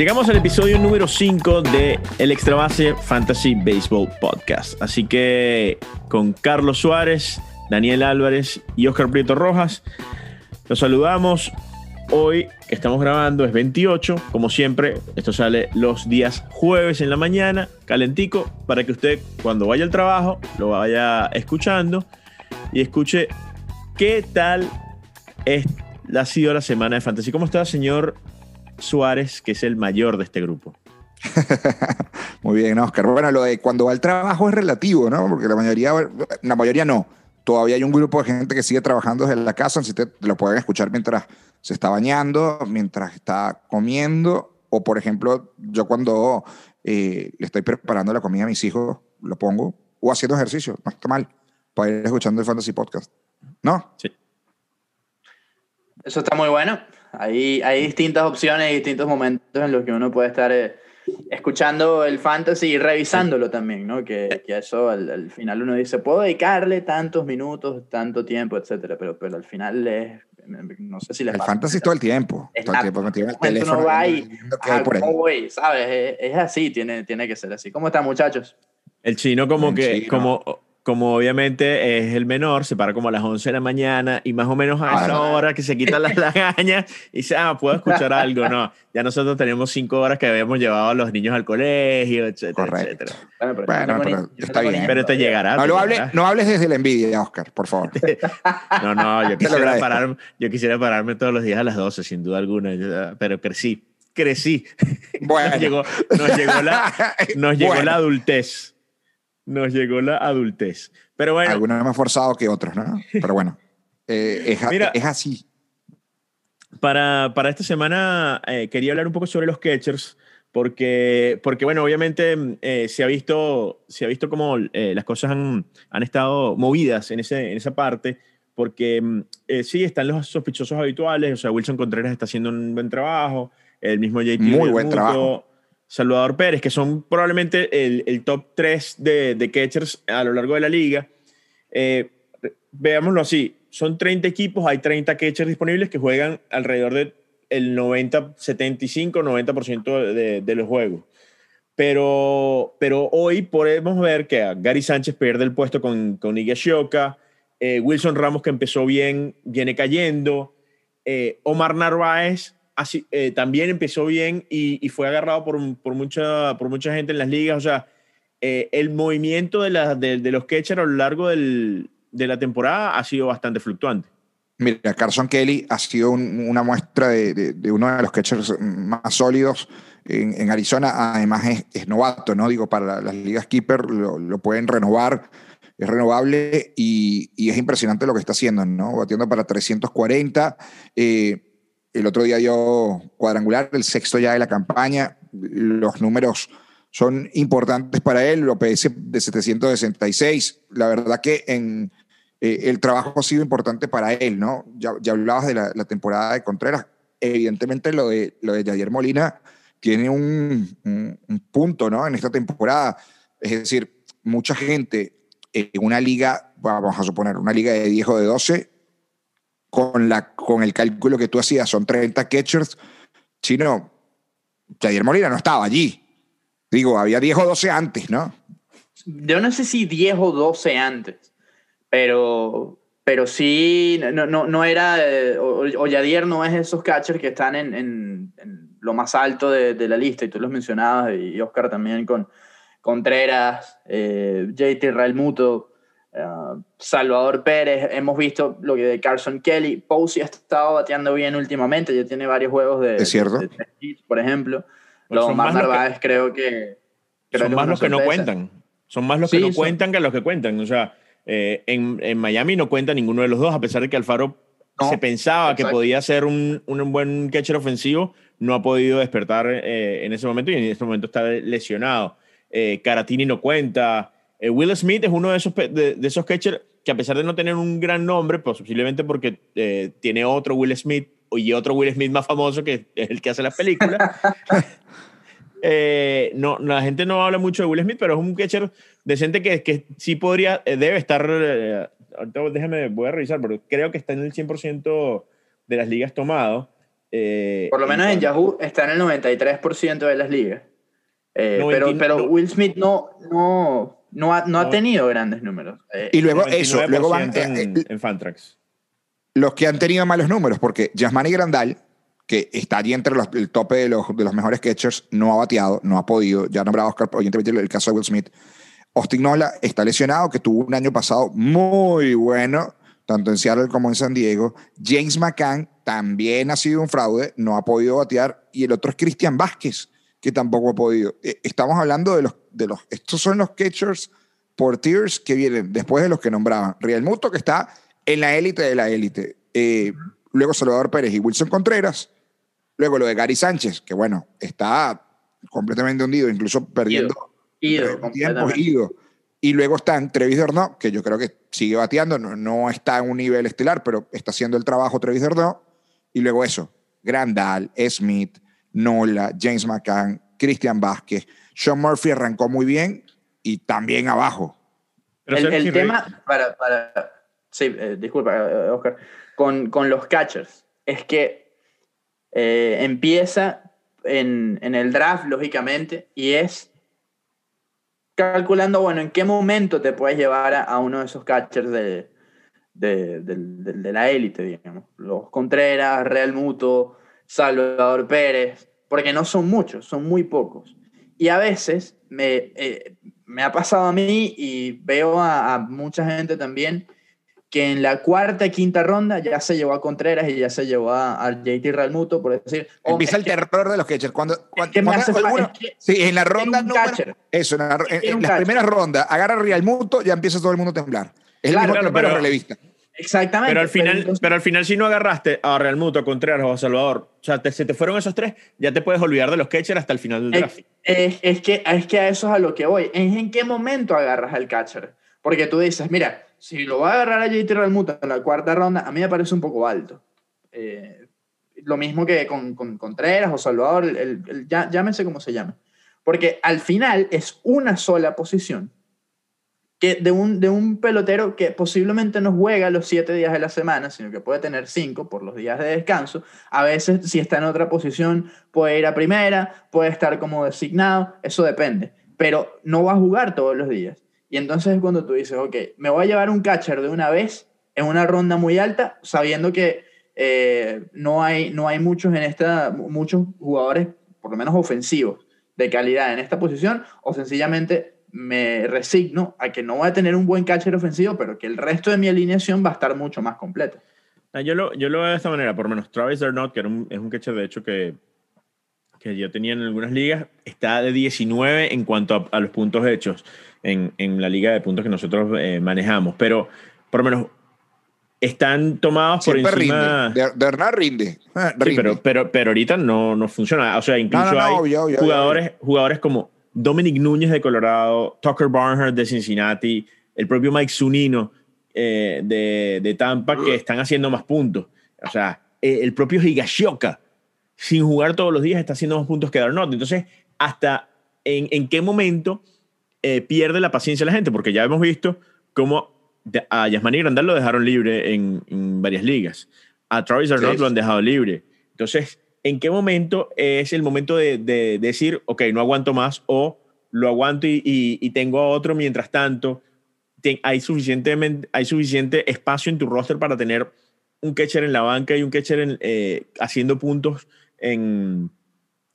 Llegamos al episodio número 5 de El Extra Base Fantasy Baseball Podcast. Así que con Carlos Suárez, Daniel Álvarez y Oscar Prieto Rojas, los saludamos. Hoy que estamos grabando es 28, como siempre, esto sale los días jueves en la mañana, calentico, para que usted cuando vaya al trabajo lo vaya escuchando y escuche qué tal es, ha sido la semana de fantasy. ¿Cómo está, señor Suárez, que es el mayor de este grupo? Muy bien, Oscar. Bueno, lo de cuando va al trabajo es relativo, ¿no? Porque la mayoría, la mayoría no. Todavía hay un grupo de gente que sigue trabajando desde la casa, así te lo pueden escuchar mientras se está bañando, mientras está comiendo, o por ejemplo, yo cuando eh, le estoy preparando la comida a mis hijos, lo pongo, o haciendo ejercicio, no está mal, para ir escuchando el Fantasy Podcast. ¿No? Sí. Eso está muy bueno. Hay, hay distintas opciones y distintos momentos en los que uno puede estar eh, escuchando el fantasy y revisándolo también, ¿no? Que, que eso al, final uno dice, puedo dedicarle tantos minutos, tanto tiempo, etcétera, pero, pero al final es, no sé si les El fantasy es todo el tiempo. Es todo el tiempo metido en el teléfono. No va por ahí. voy, ¿sabes? Es, es así, tiene, tiene que ser así. ¿Cómo están, muchachos? El chino como El que, chino. como, como obviamente es el menor, se para como a las 11 de la mañana y más o menos a Ah, esa hora que se quita las lagañas y dice, ah, puedo escuchar algo. No, ya nosotros teníamos cinco horas que habíamos llevado a los niños al colegio, etcétera, Correcto. etcétera. Bueno, pero, Bueno, pero está bien. Pero te llegará. No, te lo hable- llegará. no hables desde la envidia, Oscar, por favor. No, no, yo quisiera, parar, yo quisiera pararme todos los días a las 12, sin duda alguna, yo- pero crecí, crecí. Bueno. Nos llegó, nos llegó la, nos llegó Bueno. la adultez. Nos llegó la adultez. Pero bueno, Algunos más forzados que otros, ¿no? Pero bueno, eh, es, a- Mira. es así. para, para esta semana eh, quería hablar un poco sobre los catchers, porque, porque bueno, obviamente eh, se ha visto, se ha visto como las cosas han, han estado movidas en, ese, en esa parte, porque mm, eh, sí, están los sospechosos habituales, o sea, Wilson Contreras está haciendo un buen trabajo, el mismo JT Muy buen trabajo. Salvador Pérez, que son probablemente el, top 3 de, de catchers a lo largo de la liga. Eh, veámoslo así, son 30 equipos, hay 30 catchers disponibles que juegan alrededor del el 90, 75, 90% de, de los juegos. Pero, pero hoy podemos ver que Gary Sánchez pierde el puesto con, con eh, Wilson Ramos que empezó bien, viene cayendo, eh, Omar Narváez así, eh, también empezó bien y, y fue agarrado por, por, mucha, por mucha gente en las ligas. O sea, eh, el movimiento de, la, de, de los catchers a lo largo del, de la temporada ha sido bastante fluctuante. Mira, Carson Kelly ha sido un- una muestra de, de- de uno de los catchers más sólidos en, en Arizona. Además, es, es novato, ¿no? Digo, para las ligas Keeper lo, lo pueden renovar, es renovable y, y es impresionante lo que está haciendo, ¿no? Batiendo para 340. eh, el otro día dio cuadrangular, el sexto ya de la campaña. Los números son importantes para él, el OPS de 766. La verdad que en eh, el trabajo ha sido importante para él, ¿no? Ya, ya hablabas de la, temporada de Contreras. Evidentemente lo de, lo de Javier Molina tiene un, un- un punto, ¿no? En esta temporada. Es decir, mucha gente en una liga, vamos a suponer, una liga de 10 o de 12, con, la, con el cálculo que tú hacías, son 30 catchers. Chino, Javier Molina no estaba allí. Digo, había 10 o 12 antes, ¿no? Yo no sé si 10 o 12 antes, pero, pero sí, no, no, no era, eh, o, o Yadier no es esos catchers que están en, en- lo más alto de, de la lista, y tú los mencionabas, y Oscar también con Contreras, eh, JT Realmuto, eh, Salvador Pérez, hemos visto lo que de Carson Kelly, Posey ha estado bateando bien últimamente, ya tiene varios juegos de, Es cierto. de tres hits, por ejemplo. Pero Los son más los que- Narváez creo que... creo son que más es los que no cuentan. Son más los que no son- cuentan que los que cuentan. O sea, eh, en, en Miami no cuenta ninguno de los dos, a pesar de que Alfaro No, se pensaba que podía ser un, un buen catcher ofensivo, no ha podido despertar eh, en ese momento y en este momento está lesionado. Eh, Caratini no cuenta. Eh, Will Smith es uno de esos, de, de esos catchers que a pesar de no tener un gran nombre, pues posiblemente porque eh, tiene otro Will Smith y otro Will Smith más famoso que es el que hace las películas. Eh, no, la gente no habla mucho de Will Smith, pero es un catcher decente que, que sí podría, eh, debe estar, eh, ahorita déjame, voy a revisar, pero creo que está en el 100% de las ligas tomado. Eh, Por lo menos en, Yahoo está en el 93% de las ligas. Eh, pero, 99 pero Will Smith no, no, no, ha, no ha tenido grandes números. Eh, Y luego eso, 99% luego van en, eh, eh, en Fantrax. los que han tenido malos números, porque Yasmani Grandal, que está allí entre los- el tope de los, de los mejores catchers, no ha bateado, no ha podido. Ya nombraba Oscar, evidentemente el caso de Will Smith. Austin Nola está lesionado, que tuvo un año pasado muy bueno, tanto en Seattle como en San Diego. James McCann también ha sido un fraude, no ha podido batear. Y el otro es Cristian Vázquez, que tampoco ha podido. Eh, Estamos hablando de los, de los, estos son los catchers por tiers que vienen después de los que nombraban. Real Muto, que está en la élite de la élite. Eh, luego Salvador Pérez y Wilson Contreras. Luego lo de Gary Sánchez, que bueno, está completamente hundido, incluso perdiendo ido tiempo, completamente. ido. Y luego están Trevis Derno, que yo creo que sigue bateando, no, no está en un nivel estelar, pero está haciendo el trabajo Trevis Derno. Y luego eso, Grandal, Smith, Nola, James McCann, Christian Vázquez. Sean Murphy arrancó muy bien y también abajo. Pero el tema, para, para, sí, eh, disculpa, eh, Oscar, con, con los catchers, es que eh, empieza en, en el draft, lógicamente, y es calculando, bueno, en qué momento te puedes llevar a, a uno de esos catchers de, de, de la élite, digamos. Los Contreras, Real Muto, Salvador Pérez, porque no son muchos, son muy pocos. Y a veces me, eh, me ha pasado a mí y veo a, a mucha gente también que en la cuarta, quinta ronda ya se llevó a Contreras y ya se llevó a, a JT Real Muto, por decir, oh, Empieza el que- terror de los catchers. Cuando, cuando, que me hace alguno- es que- sí, en la ronda número- eso, en, la- en- en las primeras rondas, agarra Real Muto, ya empieza todo el mundo a temblar. Es Claro, el mismo claro, pero- relevistas. Exactamente. Pero al final, entonces- pero al final si no agarraste a Real Muto, Contreras o a Salvador, o sea, te- se te fueron esos tres, ya te puedes olvidar de los catchers hasta el final del draft. Es, es- es que, es que a eso es a lo que voy. Es en qué momento agarras al catcher. Porque tú dices, mira, si lo va a agarrar a JT Realmuto en la cuarta ronda, a mí me parece un poco alto. Eh, lo mismo que con, con Contreras o Salvador, el, el- el- llámese como se llame. Porque al final es una sola posición que de, un, de un pelotero que posiblemente no juega los siete días de la semana, sino que puede tener cinco por los días de descanso. A veces, si está en otra posición, puede ir a primera, puede estar como designado, eso depende. Pero no va a jugar todos los días. Y entonces es cuando tú dices, ok, me voy a llevar un catcher de una vez en una ronda muy alta, sabiendo que eh, no, hay, no hay muchos en esta, muchos jugadores, por lo menos ofensivos, de calidad en esta posición, o sencillamente me resigno a que no voy a tener un buen catcher ofensivo, pero que el resto de mi alineación va a estar mucho más completa. Ah, Yo lo, yo lo veo de esta manera, por lo menos Travis Darnot, que era un- es un catcher de hecho que, que yo tenía en algunas ligas, está de 19 en cuanto a, a los puntos hechos en, en la liga de puntos que nosotros eh, manejamos, pero por lo menos están tomados por Siempre encima... rinde. De, de verdad rinde. Ah, Sí, rinde. pero, pero, pero ahorita no, no funciona. O sea, incluso No, no, no, hay obvio, obvio, jugadores, jugadores como Dominic Núñez de Colorado, Tucker Barnhart de Cincinnati, el propio Mike Zunino eh, de, de Tampa, que están haciendo más puntos. O sea, eh, el propio Higashioka, sin jugar todos los días, está haciendo más puntos que Darnot. Entonces, hasta en, en qué momento eh, pierde la paciencia la gente, porque ya hemos visto cómo a Yasmani Grandal lo dejaron libre en, en varias ligas. A Travis Arnott Sí. lo han dejado libre. Entonces, ¿en qué momento es el momento de, de decir, ok, no aguanto más o lo aguanto y, tengo a otro mientras tanto? Hay, suficientemente, hay suficiente espacio en tu roster para tener un catcher en la banca y un catcher en, eh, haciendo puntos en,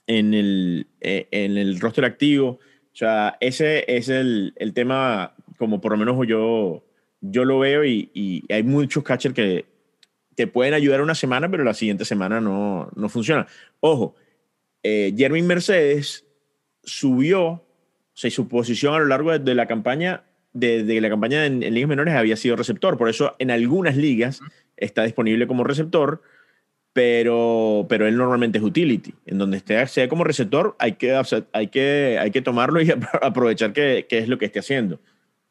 en, el, eh, en el roster activo. O sea, ese es el, el tema, como por lo menos yo, yo lo veo, y, y hay muchos catchers que te pueden ayudar una semana, pero la siguiente semana no, no funciona. Ojo, eh, Jermin Mercedes subió, o sea, su posición a lo largo de, de la campaña, de, de la campaña en, en ligas menores había sido receptor, por eso en algunas ligas está disponible como receptor, pero, pero él normalmente es utility. En donde esté sea como receptor, hay que, hay que, hay que tomarlo y aprovechar que, que es lo que esté haciendo.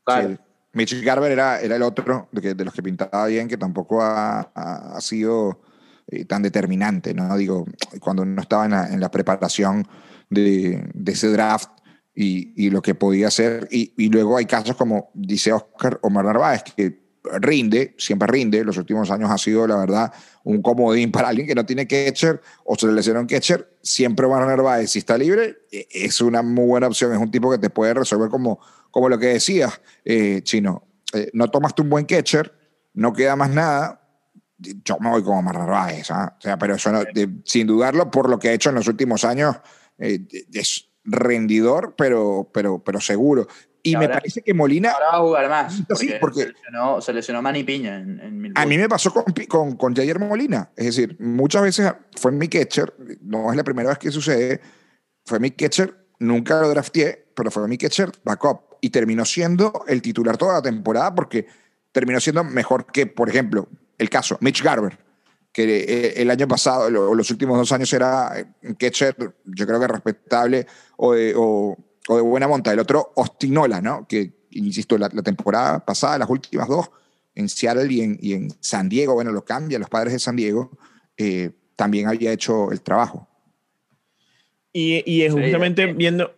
Sí. Mitch Garber era, era el otro de, que- de los que pintaba bien, que tampoco ha, ha- sido eh, tan determinante, ¿no? Digo, cuando uno estaba en la, en la preparación de, de ese draft y, y lo que podía hacer. Y, luego hay casos como dice Oscar Omar Narváez, que rinde, siempre rinde. Los últimos años ha sido, la verdad, un comodín para alguien que no tiene catcher o se le lesiona un catcher. Siempre Warner Baez, si está libre, e, es una muy buena opción. Es un tipo que te puede resolver como, como lo que decías, eh, Chino. Eh, no tomaste un buen catcher, no queda más nada. Yo me voy como Warner Baez, ¿ah? o sea, pero eso sin dudarlo, por lo que ha hecho en los últimos años, eh, es rendidor, pero, pero, pero seguro. Y, me parece que Molina. Ahora va a jugar más. Porque, porque se, lesionó, Manny Piña en, en A mí me pasó con, con, con Jair Molina. Es decir, muchas veces fue mi catcher. No es la primera vez que sucede. Fue mi catcher. Nunca lo drafteé, pero fue mi catcher backup. Y terminó siendo el titular toda la temporada porque terminó siendo mejor que, por ejemplo, el caso Mitch Garber, que eh, el año pasado, los últimos dos años era un catcher, yo creo que respetable o, o o de buena monta. El otro, Ostinola, ¿no? Que, insisto, la, temporada pasada, las últimas dos, en Seattle y en, y en, San Diego, bueno, lo cambia, los padres de San Diego, eh, también había hecho el trabajo. Y, y justamente viendo,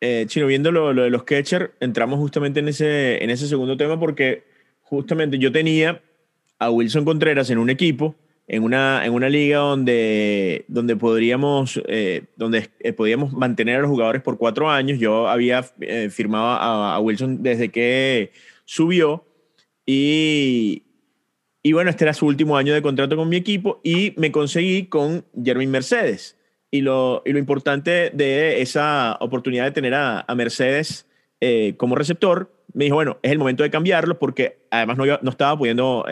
eh, Chino, viendo lo, de los catchers, entramos justamente en ese, en ese segundo tema porque justamente yo tenía a Wilson Contreras en un equipo en una, en una liga donde, donde podríamos, eh, donde eh, podíamos mantener a los jugadores por cuatro años. Yo había eh, firmado a, Wilson desde que subió y, y bueno, este era su último año de contrato con mi equipo y me conseguí con Jeremy Mercedes. Y lo, y lo importante de esa oportunidad de tener a, a Mercedes como receptor, me dijo, bueno, es el momento de cambiarlo porque además no, no estaba pudiendo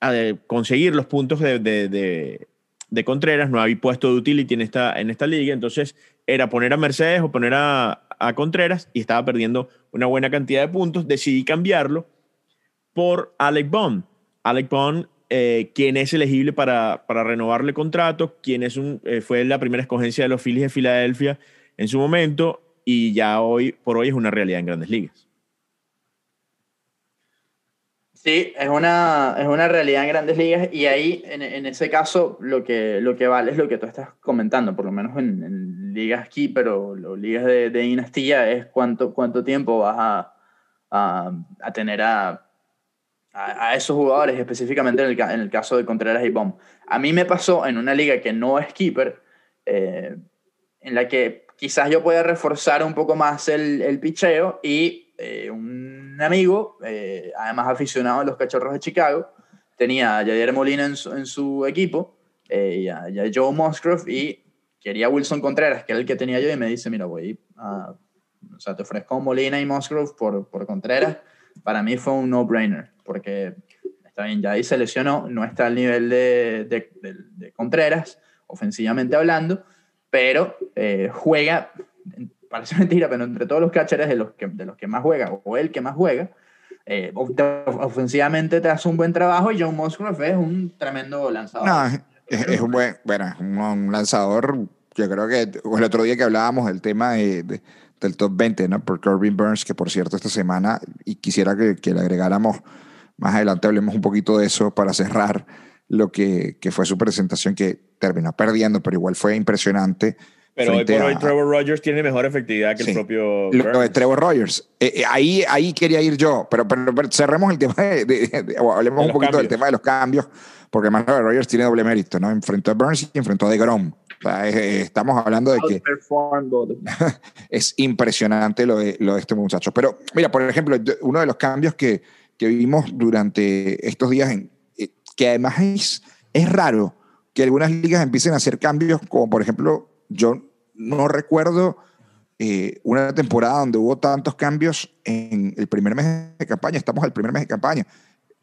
a conseguir los puntos de, de, de, Contreras, no había puesto de utility en esta, en esta liga, entonces era poner a Mercedes o poner a, a Contreras y estaba perdiendo una buena cantidad de puntos, decidí cambiarlo por Alec Bond. Alec Bond, eh, quien es elegible para, para renovarle contrato, quien es un, eh, fue la primera escogencia de los Phillies de Filadelfia en su momento y ya hoy por hoy es una realidad en grandes ligas. Sí, es una, es una realidad en grandes ligas y ahí, en, en, ese caso, lo que, lo que vale es lo que tú estás comentando, por lo menos en, ligas keeper o, ligas de, dinastía, es cuánto, cuánto tiempo vas a, a tener a, a, esos jugadores, específicamente en el, caso de Contreras y Bomb. A mí me pasó en una liga que no es keeper, eh, en la que quizás yo pueda reforzar un poco más el, el picheo y eh, un amigo, eh, además aficionado a los Cachorros de Chicago, tenía a Yadier Molina en su, en su equipo, eh, y, a, Joe Musgrove, y quería Wilson Contreras, que era el que tenía yo, y me dice, mira, voy a, o sea, te ofrezco Molina y Musgrove por, por Contreras. Para mí fue un no-brainer, porque está bien, ya ahí se lesionó, no está al nivel de, de, de, Contreras, ofensivamente hablando, pero juega parece mentira, pero entre todos los catchers de los que, de los que más juega, o el que más juega, eh, ofensivamente te hace un buen trabajo y John Musgrove es un tremendo lanzador. No, es, un buen, bueno, un, lanzador, yo creo que el otro día que hablábamos del tema de, del top 20, ¿no? Por Corbin Burns, que por cierto esta semana, y quisiera que, que le agregáramos, más adelante hablemos un poquito de eso para cerrar lo que, que fue su presentación, que terminó perdiendo, pero igual fue impresionante pero hoy por hoy Trevor Rogers tiene mejor efectividad que el propio. Lo de Trevor Rogers. Eh, eh, ahí, ahí quería ir yo, pero, pero, cerremos el tema de, hablemos un poquito del tema de los cambios, porque más Rogers tiene doble mérito, ¿no? Enfrentó a Burns y enfrentó a DeGrom. O sea, estamos hablando de que es impresionante lo de, lo de este muchacho. Pero mira, por ejemplo, uno de los cambios que, que vimos durante estos días, en, eh, que además es, es raro que algunas ligas empiecen a hacer cambios, como por ejemplo yo no recuerdo eh, una temporada donde hubo tantos cambios en el primer mes de campaña. Estamos al primer mes de campaña.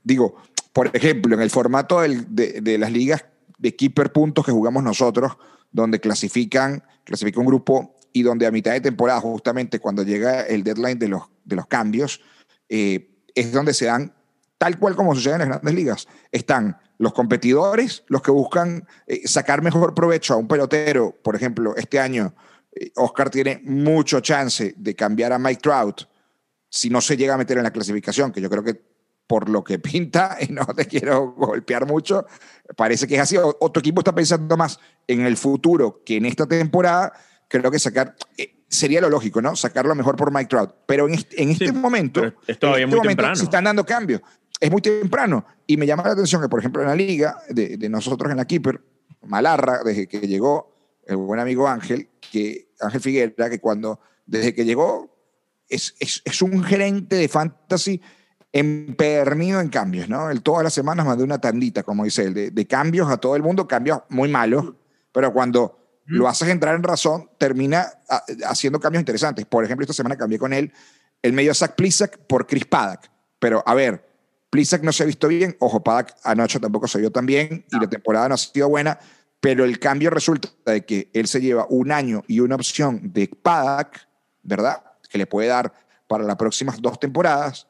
Digo, por ejemplo, en el formato de, de, las ligas de keeper puntos que jugamos nosotros, donde clasifican, clasifica un grupo y donde a mitad de temporada, justamente cuando llega el deadline de los, de los cambios, eh, es donde se dan, tal cual como sucede en las grandes ligas, están los competidores, los que buscan eh, sacar mejor provecho a un pelotero, por ejemplo, este año eh, Oscar tiene mucho chance de cambiar a Mike Trout si no se llega a meter en la clasificación, que yo creo que por lo que pinta, y no te quiero golpear mucho, parece que es así. Otro equipo está pensando más en el futuro que en esta temporada creo que sacar, eh, sería lo lógico, ¿no? Sacar lo mejor por Mike Trout. Pero en este, en este Sí, momento, es todavía en este muy momento temprano. se están dando cambios. Es muy temprano. Y me llama la atención que, por ejemplo, en la liga, de, de nosotros en la Keeper, Malarra, desde que llegó el buen amigo Ángel, que Ángel Figuera, que cuando, desde que llegó, es, es, es un gerente de fantasy empernido en cambios, ¿no? Él todas las semanas manda una tandita, como dice él, de, de cambios a todo el mundo, cambios muy malos, pero cuando lo haces entrar en razón, termina ah, haciendo cambios interesantes. Por ejemplo, esta semana cambié con él el medio Zach Plisak por Chris Paddock. Pero, a ver, Plisak no se ha visto bien, ojo, Paddock anoche tampoco se vio tan bien y la temporada no ha sido buena, pero el cambio resulta de que él se lleva un año y una opción de Paddock, ¿verdad? Que le puede dar para las próximas dos temporadas.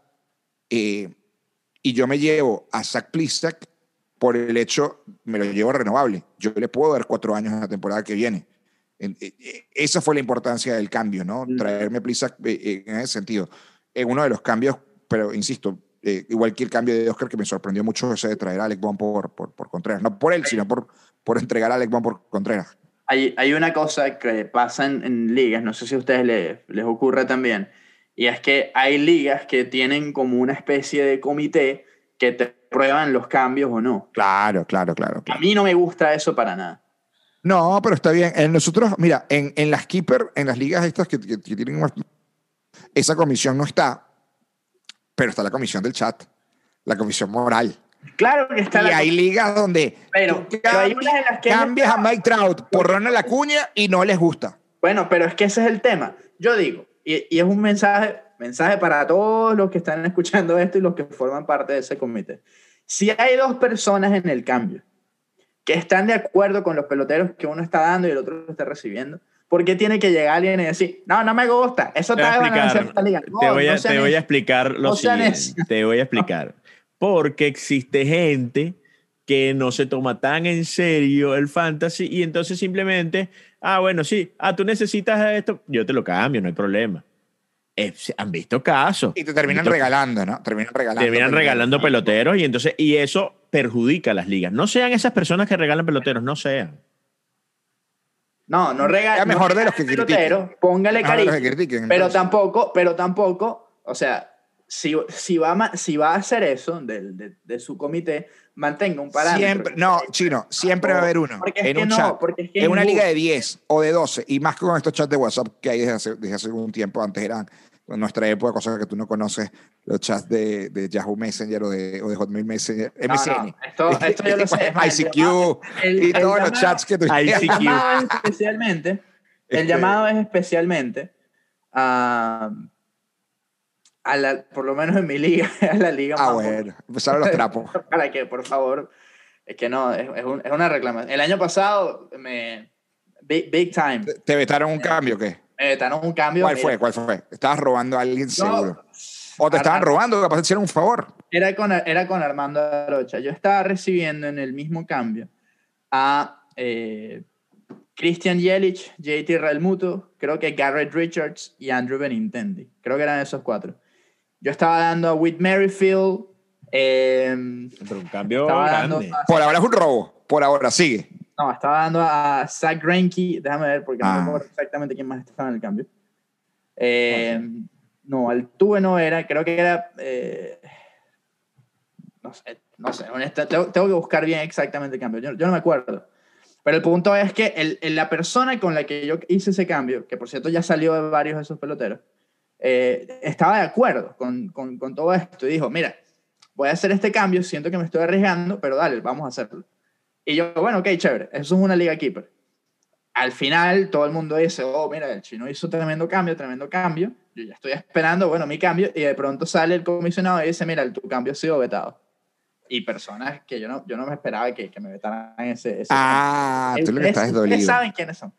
Eh, y yo me llevo a Zach Plisak por el hecho, me lo llevo renovable. Yo le puedo dar cuatro años en la temporada que viene. En- eh, eh, esa fue la importancia del cambio, ¿no? Mm. Traerme Plisak eh, en ese sentido. En uno de los cambios, pero insisto, eh, igual que el cambio de Oscar, que me sorprendió mucho ese de traer a Alec Bond por, por, por Contreras. No por él, sino por, por entregar a Alec Bond por Contreras. Hay, hay una cosa que pasa en, en ligas, no sé si a ustedes les, les ocurre también, y es que hay ligas que tienen como una especie de comité que te prueban los cambios o no. Claro, claro, claro. A claro. mí no me gusta eso para nada. No, pero está bien. En nosotros, mira, en, en las Keeper, en las ligas estas que, que- que tienen más- esa comisión no está, pero está la comisión del chat, la comisión moral. Claro que está y la hay ligas donde Pero- tú pero hay cambias, unas en las que cambias a. Mike Trout por Ronald Acuña y no les gusta. Bueno, pero es que ese es el tema. Yo digo, y, y es un mensaje, mensaje para todos los que están escuchando esto y los que forman parte de ese comité. Si hay dos personas en el cambio que están de acuerdo con los peloteros que uno está dando y el otro está recibiendo, ¿por qué tiene que llegar alguien y decir, no, no me gusta, eso Te te voy a explicar? No, te voy a, no sean te voy a eso. explicar lo No siguiente. Te voy a explicar. Porque existe gente que no se toma tan en serio el fantasy y entonces simplemente, ah, bueno, sí, ah, tú necesitas esto, yo te lo cambio, no hay problema. Eh, han visto casos. Y te terminan regalando, ¿no? Terminan regalando. Terminan peloteros. regalando peloteros y entonces, y eso perjudica a las ligas. No sean esas personas que regalan peloteros, no sean. No, no regala. Ya mejor no de los que pelotero, critiquen. Póngale Mejor de los cariño. que critiquen, pero tampoco, pero tampoco, o sea, si, si, va, si va a hacer eso de su comité, mantenga un parámetro. Siempre, no, chino, siempre va a haber uno Porque es en que un no, chat. porque es que en una liga de 10 o de 12, y más con estos chats de WhatsApp que hay desde hace, desde hace algún tiempo, antes eran en nuestra época, cosas que tú no conoces, los chats de, de Yahoo Messenger o de, o de Hotmail Messenger, No, no, MSN. esto, esto yo lo sé. el ICQ el- y el todos los llamado- chats que tú ICQ. El llamado es especialmente, el Este- llamado es especialmente a, a la, por lo menos en mi liga, a la liga Ah, más bueno, empezaron los trapos. para que, por favor, es que no, es, es un- es una reclamación. El año pasado me, big, big time, ¿Te- ¿Te vetaron un cambio o qué? me vetaron un cambio. ¿Cuál mira, fue? ¿Cuál fue? Estabas robando a alguien no, seguro. O te estaban robando, capaz te hicieron un favor. Era con, era con Armando Arocha. Yo estaba recibiendo en el mismo cambio a eh, Christian Yelich, JT Realmuto, creo que Garrett Richards y Andrew Benintendi. Creo que eran esos cuatro. Yo estaba dando a Whit Merrifield. eh, Pero un cambio grande. a- Por ahora es un robo. Por ahora, sigue. no, estaba dando a Zach Greinke. Déjame ver porque no Ah. me acuerdo exactamente quién más estaba en el cambio. Eh, no, Altuve no era. Creo que era. eh, no sé, no sé. honesta- tengo, tengo que buscar bien exactamente el cambio. Yo, yo no me acuerdo. Pero el punto es que el- el- la persona con la que yo hice ese cambio, que por cierto ya salió de varios de esos peloteros, eh, estaba de acuerdo con, con, con todo esto y dijo, mira, voy a hacer este cambio, siento que me estoy arriesgando, pero dale, vamos a hacerlo. Y yo, bueno, ok, chévere, eso es una liga keeper. Al final todo el mundo dice, oh, mira, el chino hizo tremendo cambio, tremendo cambio. Yo ya estoy esperando, bueno, mi cambio, y de pronto sale el comisionado y dice, mira, tu cambio ha sido vetado. Y personas que yo no, yo no me esperaba que, que me vetaran ese, ese Ah, tú lo que estás es dolido. saben quiénes son.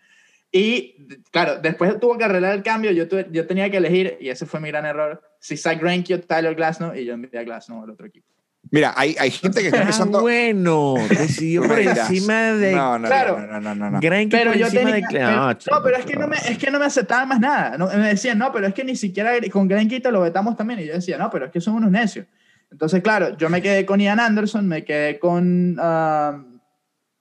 Y claro, después tuvo que arreglar el cambio. Yo, tuve- yo tenía que elegir, y ese fue mi gran error, si Zach Greinke o Tyler Glasnow, y yo envié a Glasnow al otro equipo. Mira, hay, hay gente que está Ah, empezando. bueno, decidió por encima de No, no, Claro. no, no, no, no, no. Greinke Pero por yo encima tenía, de pero- no, no, pero es que no me, es que no me aceptaban más nada. No, me decían, no, pero es que ni siquiera con Greinke te lo vetamos también. Y yo decía, no, pero es que son unos necios. Entonces, claro, yo me quedé con Ian Anderson, me quedé con um,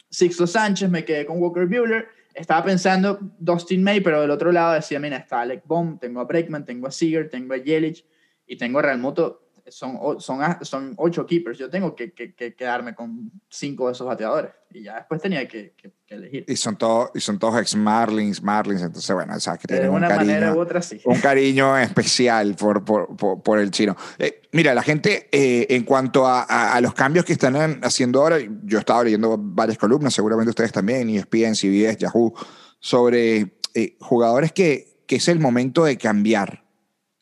Sixto Sánchez, me quedé con Walker Bueller estaba pensando Dustin May, pero del otro lado decía, mira, está Alec Baum, tengo a Breckman, tengo a Seager, tengo a Yelich y tengo a Real Muto. Son, o- son, son ocho keepers. Yo tengo que, que- que quedarme con cinco de esos bateadores. Y ya después tenía que, que- elegir. Y son todos, y son todos ex Marlins, Marlins, entonces bueno, sabes que De tienen un una manera u cariño, otra, sí. un cariño especial por, por, por, por el chino. Eh, mira, la gente, eh, en cuanto a, a- a los cambios que están en- haciendo ahora, yo estaba leyendo varias columnas, seguramente ustedes también, ESPN, CBS, Yahoo, sobre eh, jugadores que, que es el momento de cambiar,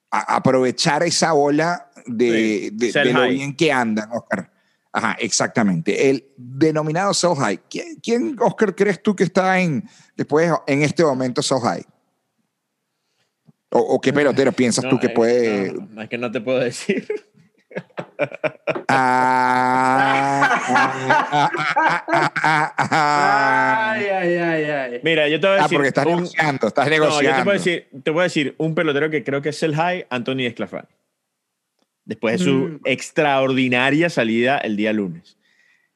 a- aprovechar esa ola de, Sí, de- lo bien que andan, Oscar. Ajá, exactamente. El denominado sell high. ¿Quién, quién, Oscar, crees tú que está en, después, en este momento sell high? ¿O, o qué pelotero piensas tú que eh, puede...? no, es que no te puedo decir. Ah, ah, ah, ah, ah, ah. Ay, ay, ay, ay. Mira, yo te voy a Ah, decir. porque estás un- negociando, estás No, negociando. yo te puedo decir, te puedo decir un pelotero que creo que es el high, Anthony Esclafani. Después de su Mm. extraordinaria salida el día lunes.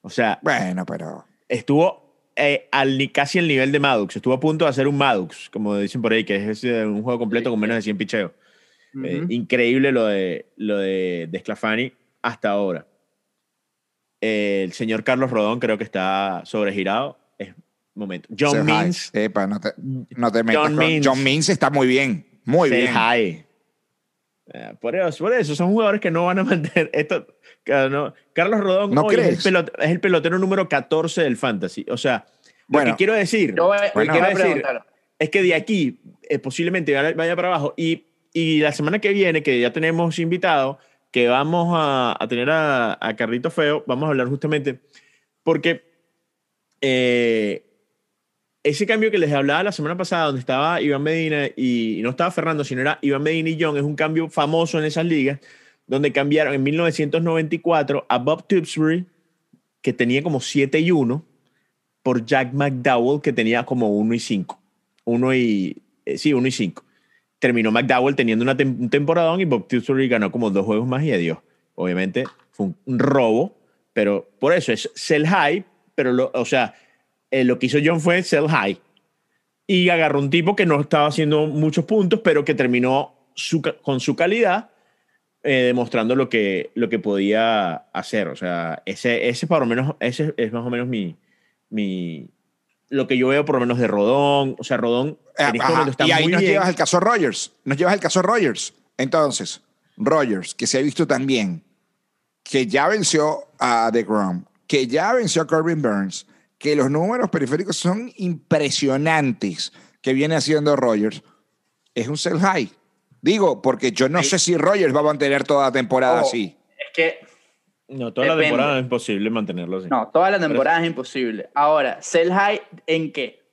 O sea, Bueno, pero... estuvo eh, al, casi al nivel de Maddox. Estuvo a punto de hacer un Maddox, como dicen por ahí, que es un juego completo con menos de 100 picheos. Eh, increíble lo de, lo de, de Sclafani hasta ahora. Eh, el señor Carlos Rodón creo que está sobregirado. Es momento. John. Means. Epa, no te, no te metas John Means. John Means está muy bien, muy sell bien. high. Eh, por, eso, por eso, son jugadores que no van a mantener esto. no- Carlos Rodón ¿No hoy es el, crees? pelot- es el pelotero número 14 del fantasy. O sea, Bueno. lo que quiero decir Yo voy, Bueno. Quiero decir- es que de aquí eh, posiblemente vaya, vaya para abajo. Y, y la semana que viene, que ya tenemos invitado, que vamos a, a tener a, a Carlito Feo, vamos a hablar justamente porque eh, ese cambio que les hablaba la semana pasada, donde estaba Iván Medina y, no estaba Fernando, sino era Iván Medina y John, es un cambio famoso en esas ligas, donde cambiaron en 1994 a Bob Tewksbury, que tenía como 7 y 1, por Jack McDowell, que tenía como 1 y 5. 1 y. eh, sí, 1 y 5. Terminó McDowell teniendo una tem- un temporadón y Bob Tewksbury ganó como dos juegos más y adiós. Obviamente fue un, un robo, pero por eso es sell high, pero lo, o sea, eh, lo que hizo John fue sell high. Y agarró un tipo que no estaba haciendo muchos puntos, pero que terminó su con su calidad, eh, demostrando lo que, lo que podía hacer. O sea, ese, ese por lo menos, ese es más o menos mi, mi, lo que yo veo por lo menos de Rodón. O sea, Rodón en este momento está y ahí muy nos bien. llevas al caso Rogers. Nos llevas al caso Rogers. Entonces, Rogers, que se ha visto también, que ya venció a DeGrom, que ya venció a Corbin Burns, que los números periféricos son impresionantes que viene haciendo Rogers, es un sell high. Digo, porque yo no Sí. sé si Rogers va a mantener toda la temporada Ojo, así. Es que No, toda la Depende. temporada es imposible mantenerlo así. no, toda la temporada es imposible. Ahora, sell high en qué?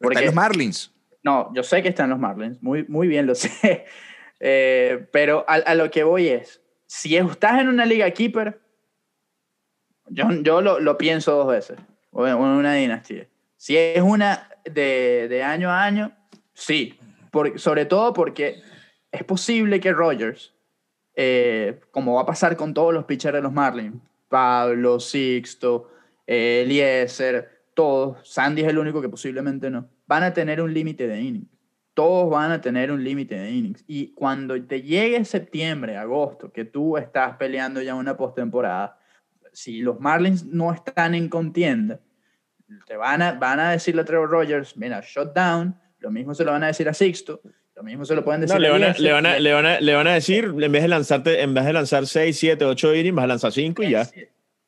Porque Porque los Marlins. no, yo sé que están los Marlins, muy, muy bien lo sé. Eh, pero a, a lo que voy es, si estás en una liga keeper, yo, yo lo, lo pienso dos veces, una dinastía. Si es una de, de año a año, sí. Por- sobre todo porque es posible que Rogers, eh, como va a pasar con todos los pitchers de los Marlins, Pablo, Sixto, eh, Eliezer, todos, Sandy es el único que posiblemente no, van a tener un límite de innings. Todos van a tener un límite de innings. Y cuando te llegue septiembre, agosto, que tú estás peleando ya una postemporada, si los Marlins no están en contienda, te van a, van a decirle a Trevor Rogers, mira, shut down, lo mismo se lo van a decir a Sixto, lo mismo se lo pueden decir No, le van, a, le, van a, le, van a, le van a decir, en vez de lanzarte, en vez de lanzar 6, 7, 8 innings, vas a lanzar 5 y ya.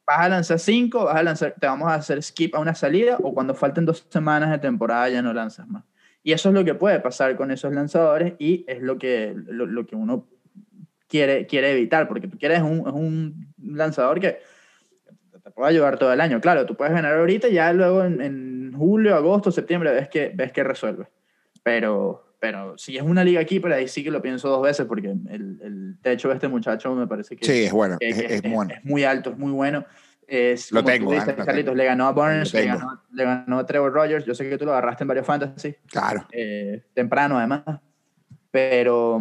Vas a lanzar 5, vas a lanzar, te vamos a hacer skip a una salida o cuando falten dos semanas de temporada ya no lanzas más. Y eso es lo que puede pasar con esos lanzadores y es lo que, lo, lo que uno quiere, quiere evitar, porque tú quieres un, es un lanzador que te puede ayudar todo el año. Claro, tú puedes ganar ahorita, ya luego en, en julio, agosto, septiembre ves que, ves que resuelve. Pero, pero si es una liga aquí, pero ahí sí que lo pienso dos veces porque el, el techo de este muchacho me parece que, Sí, es bueno, que- es, que es bueno. es muy alto, es muy bueno. Es, Lo como tú tengo, dices, ¿eh? Lo Carlitos, tengo. le ganó a Burns, le ganó, le ganó a Trevor Rogers. Yo sé que tú lo agarraste en varios fantasy, Claro. eh, temprano además. Pero,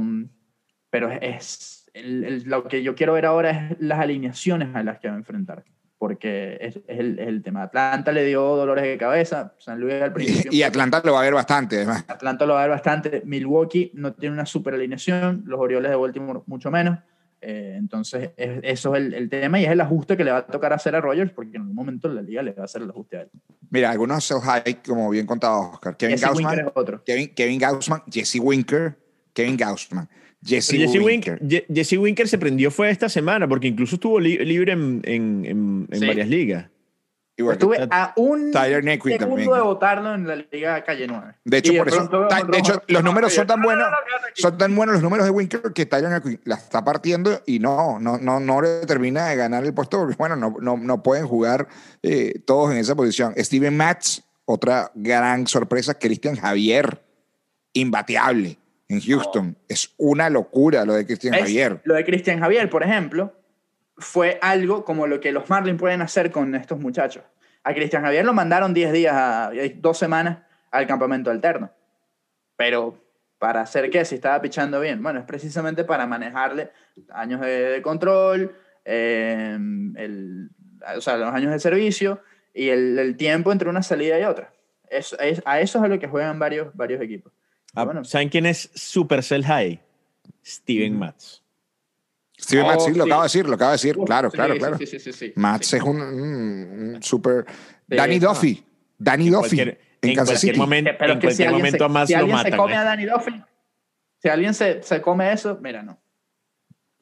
pero es el- el- lo que yo quiero ver ahora es las alineaciones a las que va a enfrentar. Porque es, es el, es el tema. Atlanta le dio dolores de cabeza, San Luis al principio. Y, y Atlanta lo va a ver bastante, además. Atlanta lo va a ver bastante. Milwaukee no tiene una super alineación, los Orioles de Baltimore mucho menos. Eh, entonces, es- eso es el, el tema y es el ajuste que le va a tocar hacer a Rogers, porque en algún momento la liga le va a hacer el ajuste a él. Mira, algunos high, como bien contado Oscar. Kevin Jesse Gaussman, otro. Kevin, Kevin Gaussman, Jesse Winker, Kevin Gaussman, Jesse, Jesse, Winker. Winker, Je- Jesse Winker se prendió fue esta semana porque incluso estuvo li- libre en, en- en- en Sí. varias ligas. Igual que- Estuve a un segundo también. de votarlo en la liga Calle 9. De hecho, por eso, ta- vemos de hecho, los números son tan No, no, buenos, son tan buenos los números de Winker que Tyler Naquin la está partiendo y no, no, no, no le termina de ganar el puesto porque, bueno, no, no, no pueden jugar eh, todos en esa posición. Steven Matz, otra gran sorpresa, Cristian Javier, imbateable en Houston. Es una locura lo de Cristian Es- Javier. Lo de Cristian Javier, por ejemplo, fue algo como lo que los Marlins pueden hacer con estos muchachos. A Cristian Javier lo mandaron 10 días, a, dos semanas al campamento alterno. Pero, ¿para hacer qué? Si estaba pichando bien. Bueno, es precisamente para manejarle años de, de control, eh, el- o sea, los años de servicio y el, el tiempo entre una salida y otra. Eso, es, a eso es a lo que juegan varios, varios equipos. Ah, Bueno. ¿Saben quién es Supercell High? Steven Matz. Steven Oh, Matz, sí, lo sí. acaba de decir, lo acaba de decir, claro, sí, claro, claro. Sí, sí, sí, sí. Matz Sí. es un, un, un super... Danny. Duffy, Danny Duffy cualquier- en, en Kansas cualquier City. momento, Eh, pero en que si cualquier alguien, momento se, más si lo alguien matan. se come ¿eh? a Danny Duffy, si alguien se, se come eso, mira, no.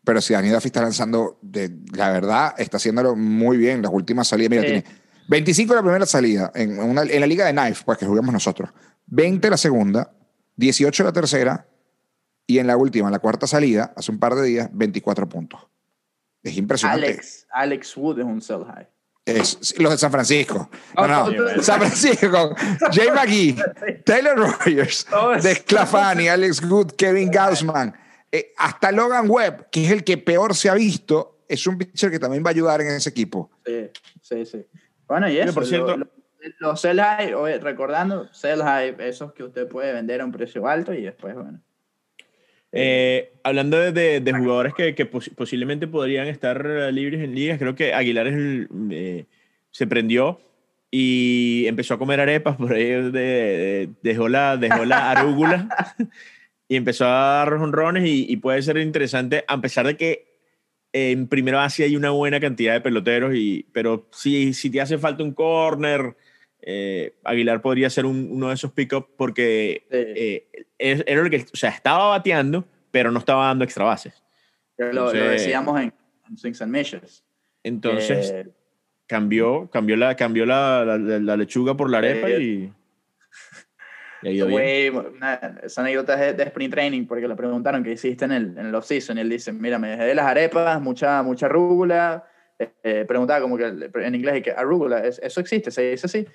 Pero si Danny Duffy está lanzando, de, la verdad, está haciéndolo muy bien. Las últimas salidas, mira, Sí. tiene 25 la primera salida en, una- en la liga de Knife, pues que jugamos nosotros. 20 la segunda, 18 la tercera y en la última, en la cuarta salida, hace un par de días, 24 puntos. Es impresionante. Alex, Alex Wood es un sell high. Es, los de San Francisco. No, Oh, no. San Francisco. Jay McGee, Taylor Rogers, Todos. de Clafani, Alex Good, Kevin Gaussman, eh, hasta Logan Webb, que es el que peor se ha visto, es un pitcher que también va a ayudar en ese equipo. Sí, sí, sí. Bueno, y eso, por cierto- lo- lo- los sell high, recordando, sell high, esos que usted puede vender a un precio alto y después, bueno. Eh, hablando de, de- de jugadores que, que pos- posiblemente podrían estar eh, libres en ligas, creo que Aguilar es el, eh, se prendió y empezó a comer arepas, por ahí de- de- dejó, la, dejó la arúgula y empezó a dar honrones y, y puede ser interesante, a pesar de que en primera base hay una buena cantidad de peloteros, y, pero si, si te hace falta un corner, eh, Aguilar podría ser un- uno de esos pick-up porque Sí. eh, era lo que, o sea, estaba bateando, pero no estaba dando extra bases. Lo, lo Entonces- decíamos en, en Swings and Missions. Entonces Eh, cambió, cambió, la, cambió la, la- la- lechuga por la arepa y, y. Güey, una- esa anécdota de, de sprint training porque le preguntaron qué hiciste en el, en el off-season y él dice, mira, me dejé de las arepas, mucha, mucha rúgula. Eh, eh, preguntaba como que en inglés, y que arúgula, ¿es- ¿eso existe? ¿Se dice así?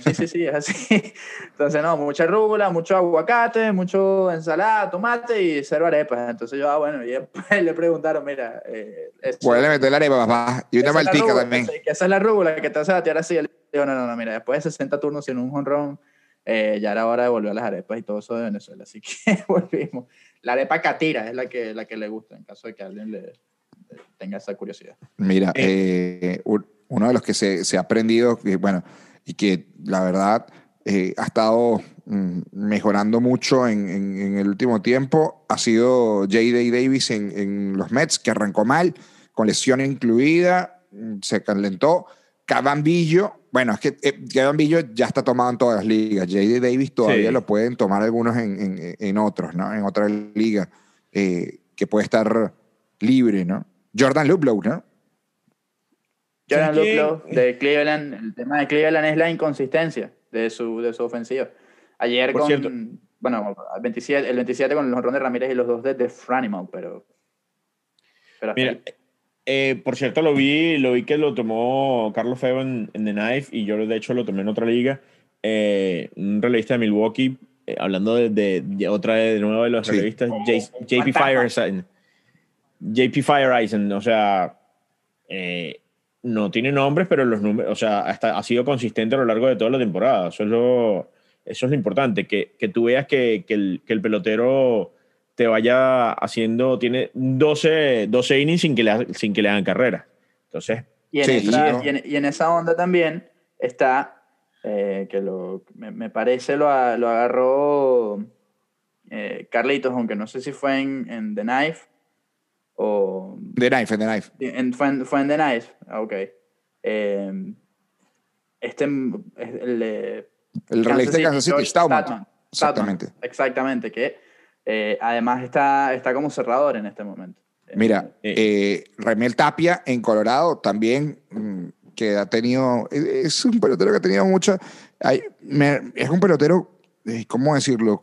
Sí, sí, sí, es así. Entonces, no, mucha rúgula, mucho aguacate, mucho ensalada, tomate y cero arepas. Entonces yo, ah, bueno, y después le preguntaron, mira, eh, eso- Puede meter la arepa, papá. Y una maltica rúgula, también. que esa es la rúgula que te hace batear así. Dijo, no, no, no, mira, después de 60 turnos sin un jonrón, eh, ya era hora de volver a las arepas y todo eso de Venezuela. Así que volvimos. La arepa catira es la que, la que le gusta, en caso de que alguien le, tenga esa curiosidad. Mira, eh, un- uno de los que se, se ha aprendido, bueno, y que la verdad eh, ha estado mm, mejorando mucho en, en- en el último tiempo, ha sido J.D. Davis en, en los Mets, que arrancó mal, con lesión incluida, mm, se calentó. Cabambillo, bueno, es que eh, Cabambillo ya está tomado en todas las ligas. J.D. Davis todavía Sí. lo pueden tomar algunos en, en- en otros, ¿no? En otra liga, eh, que puede estar libre, ¿no? Jordan Luplow, ¿no? Jordan. Luplow de Cleveland, el tema de Cleveland es la inconsistencia de su, de su ofensiva. Ayer Por con, cierto. bueno, el 27, el 27 con los Ron de Ramírez y los dos de The Franimal, pero... pero Mira, ahí. eh, por cierto, lo vi, lo vi que lo tomó Carlos Feo en, en The Knife y yo de hecho lo tomé en otra liga. Eh, un relevista de Milwaukee, eh, hablando de, de- de otra de nuevo de los Sí. relevistas, J- JP Fantasma. Fireisen. JP Fireisen, o sea, eh, no tiene nombres, pero los números, o sea, hasta ha sido consistente a lo largo de toda la temporada. Eso es lo, eso es lo importante, que, que tú veas que, que el, que el pelotero te vaya haciendo, tiene 12, 12 innings sin que le, sin que le hagan carrera. Entonces, Y en, Sí, esa, sí, ¿no? y en- y en esa onda también está, eh, que lo, me, me parece lo, a- lo agarró eh, Carlitos, aunque no sé si fue en, en The Knife o The Knife, The Knife. en, fue, en, fue en The Knife. Ah, ok. Eh, este es el de El relevista de Kansas City. Statman. Exactamente. Exactamente, que eh, además está, está como cerrador en este momento. Eh, Mira, Eh. eh, Remel Tapia en Colorado también, mm, que ha tenido, es- un pelotero que ha tenido mucha, hay- me- es un pelotero, eh, ¿cómo decirlo?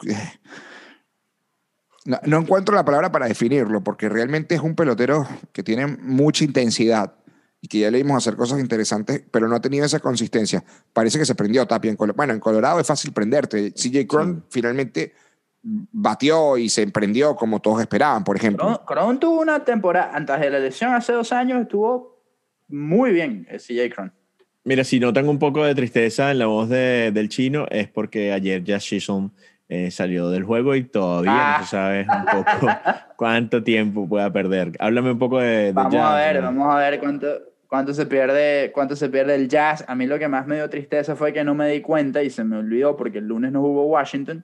Eh, No, no encuentro la palabra para definirlo, porque realmente es un pelotero que tiene mucha intensidad y que ya le vimos hacer cosas interesantes, pero no ha tenido esa consistencia. Parece que se prendió Tapia en Colorado. Bueno, en Colorado es fácil prenderte. CJ Cron finalmente batió y se emprendió como todos esperaban, por ejemplo. Cron, tuvo una temporada, antes de la elección hace dos años, estuvo muy bien el CJ Cron. Mira, si notan un poco de tristeza en la voz de- del chino, es porque ayer Jazz Chisholm eh, salió del juego y todavía Ah. no se sabe un poco cuánto tiempo pueda perder. Háblame un poco de, de Vamos Jazz, a ver, ¿no? vamos a ver cuánto, cuánto, se pierde, cuánto se pierde el jazz. A mí lo que más me dio tristeza fue que no me di cuenta y se me olvidó porque el lunes no jugó Washington.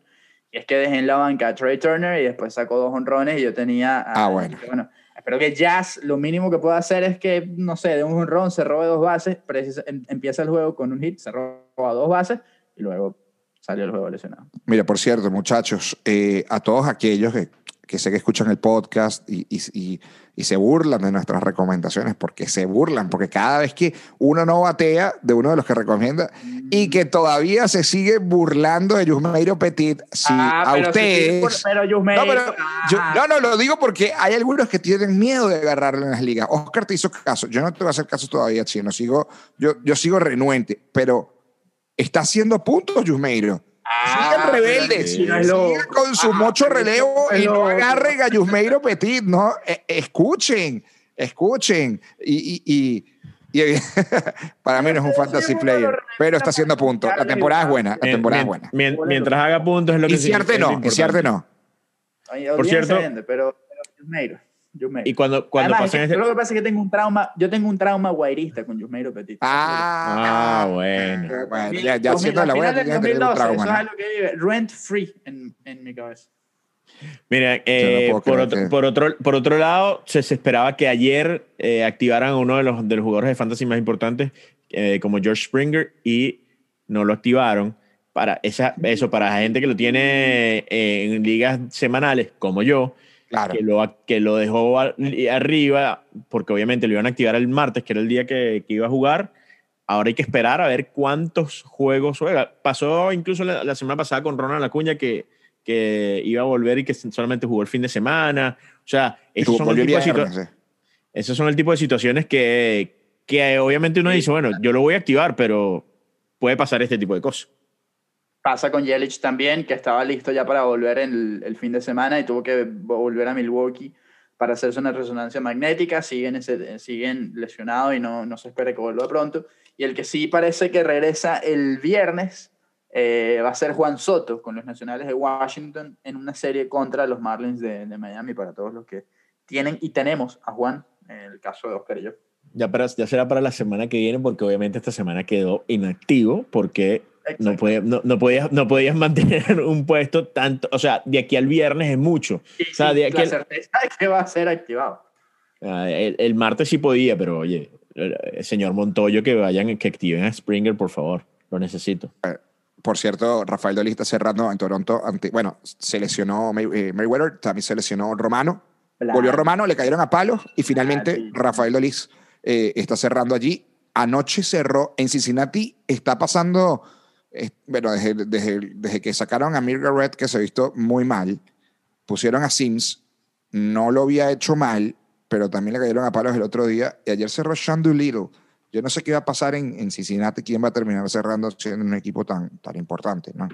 Y es que dejé en la banca a Trey Turner y después sacó dos honrones y yo tenía... a- Ah, bueno. bueno, espero que Jazz lo mínimo que pueda hacer es que, no sé, de un honrón se robe dos bases, precis- em- empieza el juego con un hit, se roba dos bases y luego salió el juego lesionado. Mira, por cierto, muchachos, eh, a todos aquellos que, que sé que escuchan el podcast y, y- y- y se burlan de nuestras recomendaciones, porque se burlan, porque cada vez que uno no batea de uno de los que recomienda y que todavía se sigue burlando de Yusmeiro Petit, si Ah, a pero ustedes... pero Yusmeiro, no, pero yo- ah. no, no, lo digo porque hay algunos que tienen miedo de agarrarlo en las ligas. Oscar te hizo caso. Yo no te voy a hacer caso todavía, chino. Sigo, yo, yo sigo renuente, pero está haciendo puntos, Yusmeiro. Ah, Sigan rebeldes. Sigan con su Ah, mocho relevo y no agarren a Yusmeiro Petit, ¿no? Eh, escuchen, escuchen. Y, y- y- y- para mí no es un fantasy player, pero está haciendo puntos. La temporada es buena, la temporada es buena. mien- mientras haga puntos es lo que Y lo no, y. Ciarte no. Ay, Por cierto- pero, pero Yusmeiro. Y cuando, cuando Además, pasen es que este... yo lo que pasa es que tengo un trauma, yo tengo un trauma guairista con Yusmeiro Petit. Ah, Ah, bueno. bueno, ya, ya 2000, siendo la buena, final del tienes que tener un 2012, trauma. Eso es algo que vive rent free en, en mi cabeza. Mira, eh, no por, otro, que- por, otro, por otro lado, se, se esperaba que ayer eh, activaran a uno de los, de los jugadores de fantasy más importantes, eh, como George Springer, y no lo activaron. Para esa, eso, para la gente que lo tiene eh, en ligas semanales, como yo, Claro. que lo, que lo dejó a- arriba, porque obviamente lo iban a activar el martes, que era el día que, que iba a jugar. Ahora hay que esperar a ver cuántos juegos juega. Pasó incluso la, la semana pasada con Ronald Acuña que, que iba a volver y que solamente jugó el fin de semana. O sea, esos son, el tipo de situa- viernes, sí. esos son el tipo de situaciones que, que obviamente uno dice, bueno, yo lo voy a activar, pero puede pasar este tipo de cosas. Pasa con Yelich también, que estaba listo ya para volver el, fin de semana y tuvo que volver a Milwaukee para hacerse una resonancia magnética. Siguen, ese, siguen lesionados y no, no se espera que vuelva pronto. Y el que sí parece que regresa el viernes eh, va a ser Juan Soto con los Nacionales de Washington en una serie contra los Marlins de, de Miami para todos los que tienen y tenemos a Juan, en el caso de Oscar y yo. Ya, para, ya será para la semana que viene, porque obviamente esta semana quedó inactivo, porque no, puede, no, no, podías, no podías mantener un puesto tanto, o sea, de aquí al viernes es mucho. O sea, de aquí la al- certeza de que va a ser activado. Ah, el, el martes sí podía, pero oye, el, señor Montoyo, que vayan, que activen a Springer, por favor, lo necesito. Por cierto, Rafael Dolí está cerrando en Toronto. Ante, bueno, se lesionó May- eh, Mayweather, también se lesionó Romano. Volvió Romano, le cayeron a palos y finalmente sí. Rafael Dolís eh, está cerrando allí. Anoche cerró en Cincinnati. Está pasando, eh, bueno, desde, desde, desde que sacaron a Mir Garrett, que se ha visto muy mal, pusieron a Sims, no lo había hecho mal, pero también le cayeron a palos el otro día. Y ayer cerró Sean Doolittle. Yo no sé qué va a pasar en, en Cincinnati, quién va a terminar cerrando siendo un equipo tan, tan importante, ¿no?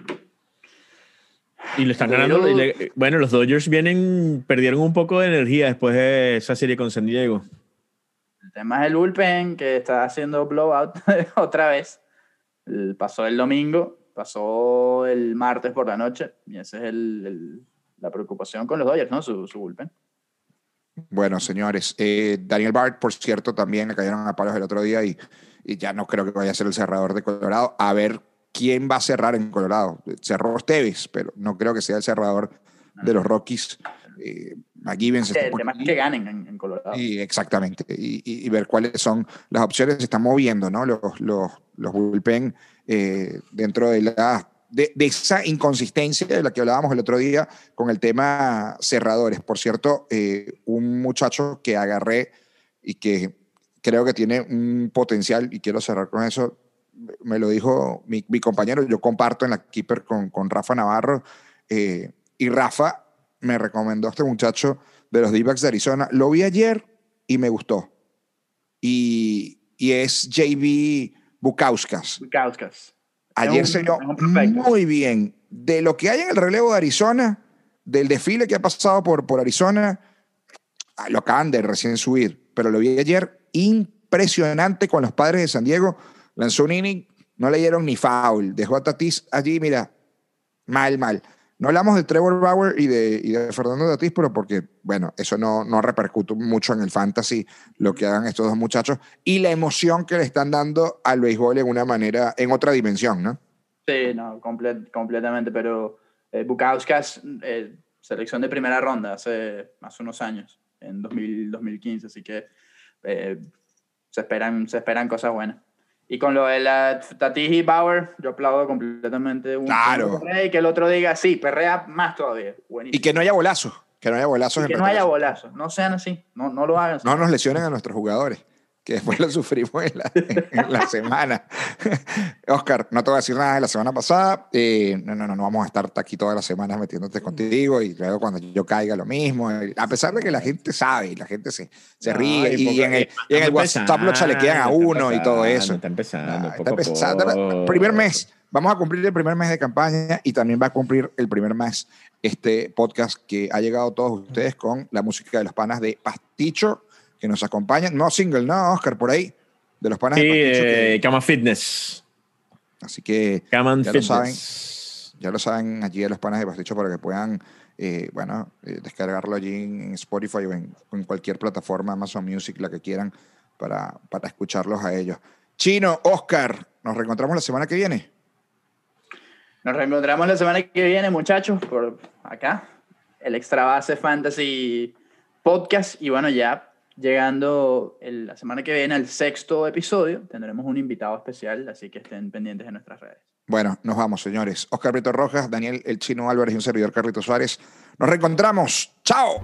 Y le están Pero- ganando. y le- bueno, los Dodgers vienen, perdieron un poco de energía después de esa serie con San Diego. El tema es el bullpen que está haciendo blowout otra vez. Pasó el domingo, pasó el martes por la noche y esa es el- la preocupación con los Dodgers, ¿no? Su, su bullpen. Bueno, señores, eh, Daniel Bart, por cierto, también le cayeron a palos el otro día y, y, ya no creo que vaya a ser el cerrador de Colorado. A ver quién va a cerrar en Colorado. Cerró Stevis, pero no creo que sea el cerrador de los Rockies. Eh, McGibbon se está que ganen en, en Colorado. Y, exactamente. Y, y, ver cuáles son las opciones. Se están moviendo, ¿no? Los, los, los bullpen eh, dentro de la de, esa inconsistencia de la que hablábamos el otro día con el tema cerradores. Por cierto, eh, un muchacho que agarré y que creo que tiene un potencial, y quiero cerrar con eso, me lo dijo mi, compañero, yo comparto en la Keeper con, con Rafa Navarro, eh, y Rafa me recomendó este muchacho de los d de Arizona. Lo vi ayer y me gustó. Y, y es JB Bukauskas. Bukauskas. Ayer se vio muy bien. De lo que hay en el relevo de Arizona, del desfile que ha pasado por, por Arizona, ah, lo acaban de recién subir, pero lo vi ayer impresionante con los padres de San Diego. Lanzó un inning, no le dieron ni foul. Dejó a Tatis allí, mira, mal, mal. No hablamos de Trevor Bauer y de, y de Fernando Tatis, pero porque, bueno, eso no, no repercute mucho en el fantasy, lo que hagan estos dos muchachos, y la emoción que le están dando al béisbol en una manera, en otra dimensión, ¿no? Sí, no, completamente, pero eh, Bukauskas, eh, selección de primera ronda hace más unos años, en 2000, 2015, así que eh, se, esperan, se esperan cosas buenas. Y con lo de la Tatis y Bauer, yo aplaudo completamente un claro. y que el otro diga, sí, perrea más todavía. Y que no haya bolazos. Que no haya bolazos. que no haya bolazos. No sean así. No, no lo hagan. No nos lesionen a nuestros jugadores que después lo sufrimos en la, semana. Oscar, no te voy a decir nada de la semana pasada. Eh, no, no, no, no vamos a estar aquí todas las semanas metiéndote contigo y luego cuando yo caiga lo mismo. A pesar de que la gente sabe y la gente se, se ríe y, en el, y en el WhatsApp lo chalequean a uno y todo eso. Está empezando. está empezando. Primer mes. Vamos a cumplir el primer mes de campaña y también va a cumplir el primer mes este podcast que ha llegado a todos ustedes con la música de los panas de Pasticho que nos acompañan. No single, no, Oscar, por ahí. De los panas sí, de Cama Fitness. Así que ya lo saben. Ya lo saben allí de los panas de Pasticho para que puedan, eh, bueno, eh, descargarlo allí en Spotify o en, cualquier plataforma, Amazon Music, la que quieran, para, para escucharlos a ellos. Chino, Oscar, nos reencontramos la semana que viene. Nos reencontramos la semana que viene, muchachos, por acá. El Extra Base Fantasy Podcast. Y bueno, ya llegando la semana que viene al sexto episodio, tendremos un invitado especial, así que estén pendientes de nuestras redes. Bueno, nos vamos, señores. Oscar Brito Rojas, Daniel El Chino Álvarez y un servidor Carlito Suárez. Nos reencontramos. ¡Chao!